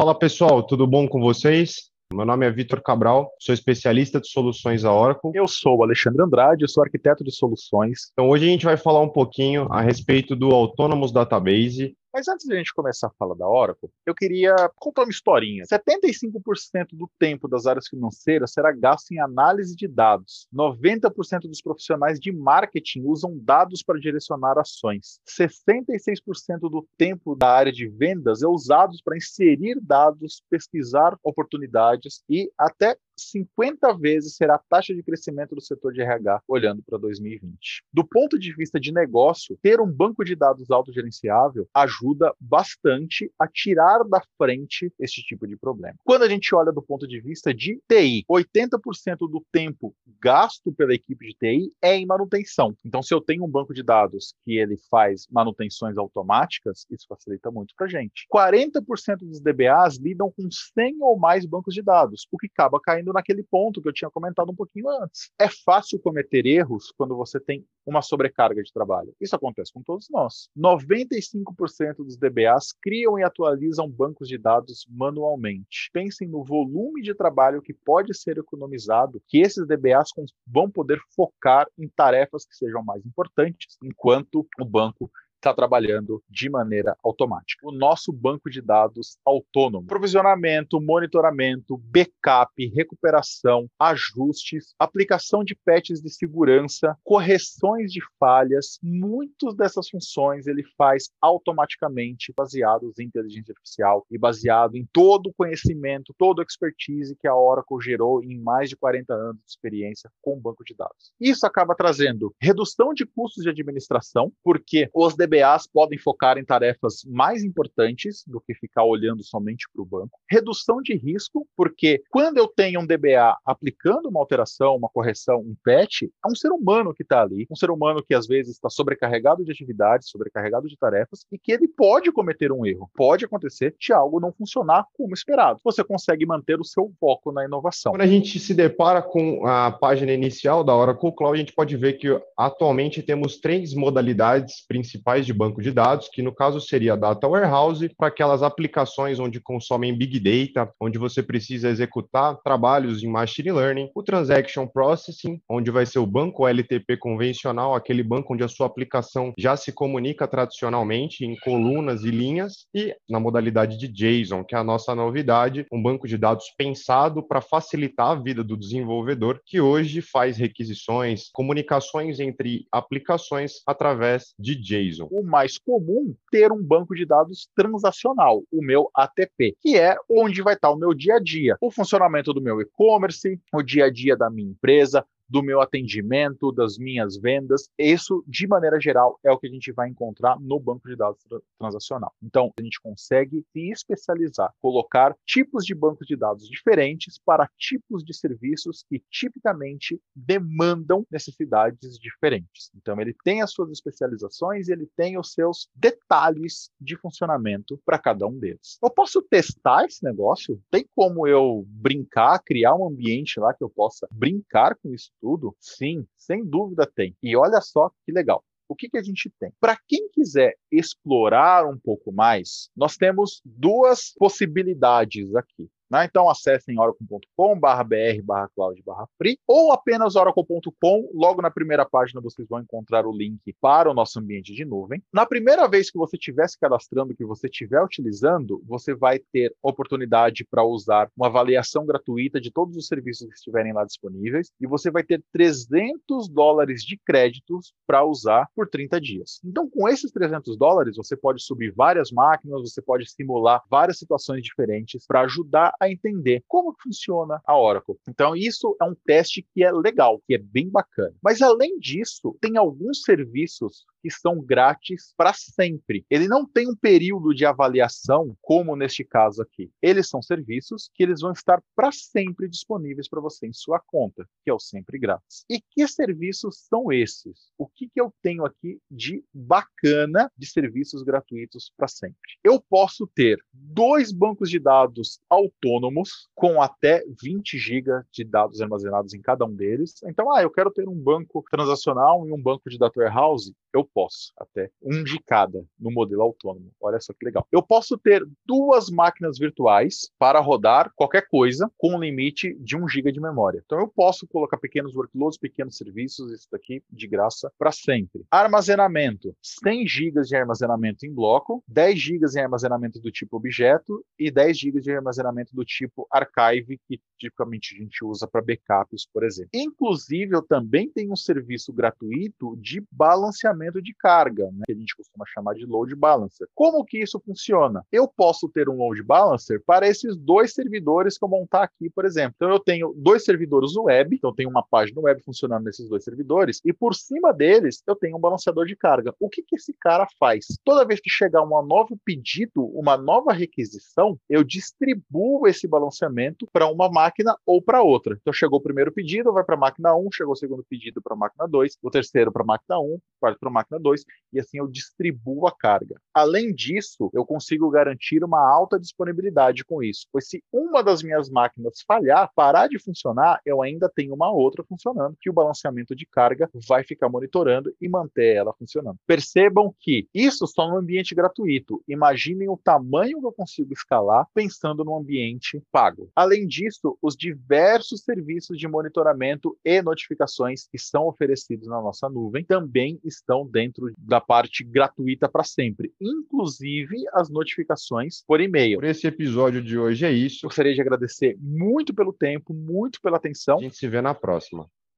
Fala pessoal, tudo bom com vocês? Meu nome é Vitor Cabral, sou especialista de soluções a Oracle. Eu sou o Alexandre Andrade, sou arquiteto de soluções. Então hoje a gente vai falar um pouquinho a respeito do Autonomous Database mas antes de a gente começar a falar da Oracle, eu queria contar uma historinha. 75% do tempo das áreas financeiras será gasto em análise de dados. 90% dos profissionais de marketing usam dados para direcionar ações. 66% do tempo da área de vendas é usado para inserir dados, pesquisar oportunidades e até 50 vezes será a taxa de crescimento do setor de RH olhando para 2020. Do ponto de vista de negócio, ter um banco de dados autogerenciável ajuda bastante a tirar da frente esse tipo de problema. Quando a gente olha do ponto de vista de TI, 80% do tempo gasto pela equipe de TI é em manutenção. Então, se eu tenho um banco de dados que ele faz manutenções automáticas, isso facilita muito para a gente. 40% dos DBAs lidam com 100 ou mais bancos de dados, o que acaba caindo naquele ponto que eu tinha comentado um pouquinho antes. É fácil cometer erros quando você tem uma sobrecarga de trabalho. Isso acontece com todos nós. 95% dos DBAs criam e atualizam bancos de dados manualmente. Pensem no volume de trabalho que pode ser economizado, que esses DBAs vão poder focar em tarefas que sejam mais importantes, enquanto o banco está trabalhando de maneira automática. O nosso banco de dados autônomo, provisionamento, monitoramento, backup, recuperação, ajustes, aplicação de patches de segurança, correções de falhas, muitas dessas funções ele faz automaticamente baseados em inteligência artificial e baseado em todo o conhecimento, toda a expertise que a Oracle gerou em mais de 40 anos de experiência com o banco de dados. Isso acaba trazendo redução de custos de administração, porque os DBAs podem focar em tarefas mais importantes do que ficar olhando somente para o banco. Redução de risco, porque quando eu tenho um DBA aplicando uma alteração, uma correção, um patch, é um ser humano que está ali, um ser humano que às vezes está sobrecarregado de atividades, sobrecarregado de tarefas e que ele pode cometer um erro. Pode acontecer de algo não funcionar como esperado. Você consegue manter o seu foco na inovação. Quando a gente se depara com a página inicial da Oracle Cloud, a gente pode ver que atualmente temos três modalidades principais de banco de dados, que no caso seria a Data Warehouse, para aquelas aplicações onde consomem Big Data, onde você precisa executar trabalhos em Machine Learning, o Transaction Processing, onde vai ser o banco LTP convencional, aquele banco onde a sua aplicação já se comunica tradicionalmente em colunas e linhas, e na modalidade de JSON, que é a nossa novidade, um banco de dados pensado para facilitar a vida do desenvolvedor, que hoje faz requisições, comunicações entre aplicações através de JSON o mais comum ter um banco de dados transacional, o meu ATP, que é onde vai estar o meu dia a dia, o funcionamento do meu e-commerce, o dia a dia da minha empresa, do meu atendimento, das minhas vendas. Isso, de maneira geral, é o que a gente vai encontrar no banco de dados transacional. Então, a gente consegue se especializar, colocar tipos de bancos de dados diferentes para tipos de serviços que tipicamente demandam necessidades diferentes. Então, ele tem as suas especializações ele tem os seus detalhes de funcionamento para cada um deles. Eu posso testar esse negócio? Tem como eu brincar, criar um ambiente lá que eu possa brincar com isso tudo? Sim, sem dúvida tem. E olha só que legal. O que, que a gente tem? Para quem quiser explorar um pouco mais, nós temos duas possibilidades aqui. Né? Então acessem oracle.com br cloud free ou apenas oracle.com. Logo na primeira página vocês vão encontrar o link para o nosso ambiente de nuvem. Na primeira vez que você estiver se cadastrando, que você estiver utilizando, você vai ter oportunidade para usar uma avaliação gratuita de todos os serviços que estiverem lá disponíveis e você vai ter 300 dólares de créditos para usar por 30 dias. Então, com esses 300 dólares, você pode subir várias máquinas, você pode simular várias situações diferentes para ajudar a entender como funciona a Oracle. Então, isso é um teste que é legal, que é bem bacana. Mas, além disso, tem alguns serviços que são grátis para sempre. Ele não tem um período de avaliação, como neste caso aqui. Eles são serviços que eles vão estar para sempre disponíveis para você em sua conta, que é o sempre grátis. E que serviços são esses? O que, que eu tenho aqui de bacana de serviços gratuitos para sempre? Eu posso ter dois bancos de dados autônomos com até 20 GB de dados armazenados em cada um deles. Então, ah, eu quero ter um banco transacional e um banco de data warehouse Eu posso, até um de cada no modelo autônomo. Olha só que legal. Eu posso ter duas máquinas virtuais para rodar qualquer coisa com um limite de 1 GB de memória. Então eu posso colocar pequenos workloads, pequenos serviços, isso daqui de graça para sempre. Armazenamento: 100 GB de armazenamento em bloco, 10 GB em armazenamento do tipo objeto e 10 GB de armazenamento do tipo archive, que tipicamente a gente usa para backups, por exemplo. Inclusive, eu também tenho um serviço gratuito de balanceamento de carga, né, que a gente costuma chamar de load balancer. Como que isso funciona? Eu posso ter um load balancer para esses dois servidores que eu montar aqui, por exemplo. Então, eu tenho dois servidores web, então eu tenho uma página web funcionando nesses dois servidores, e por cima deles eu tenho um balanceador de carga. O que, que esse cara faz? Toda vez que chegar um novo pedido, uma nova requisição, eu distribuo esse balanceamento para uma máquina ou para outra. Então chegou o primeiro pedido, vai para a máquina 1, chegou o segundo pedido para a máquina 2, o terceiro para a máquina 1, quarto para a máquina 2, e assim eu distribuo a carga. Além disso, eu consigo garantir uma alta disponibilidade com isso, pois se uma das minhas máquinas falhar, parar de funcionar, eu ainda tenho uma outra funcionando, que o balanceamento de carga vai ficar monitorando e manter ela funcionando. Percebam que isso só no ambiente gratuito. Imaginem o tamanho que eu consigo escalar pensando no ambiente pago. Além disso, os diversos serviços de monitoramento e notificações que são oferecidos na nossa nuvem também estão dentro da parte gratuita para sempre, inclusive as notificações por e-mail. Por esse episódio de hoje é isso. Gostaria de agradecer muito pelo tempo, muito pela atenção. A gente se vê na próxima.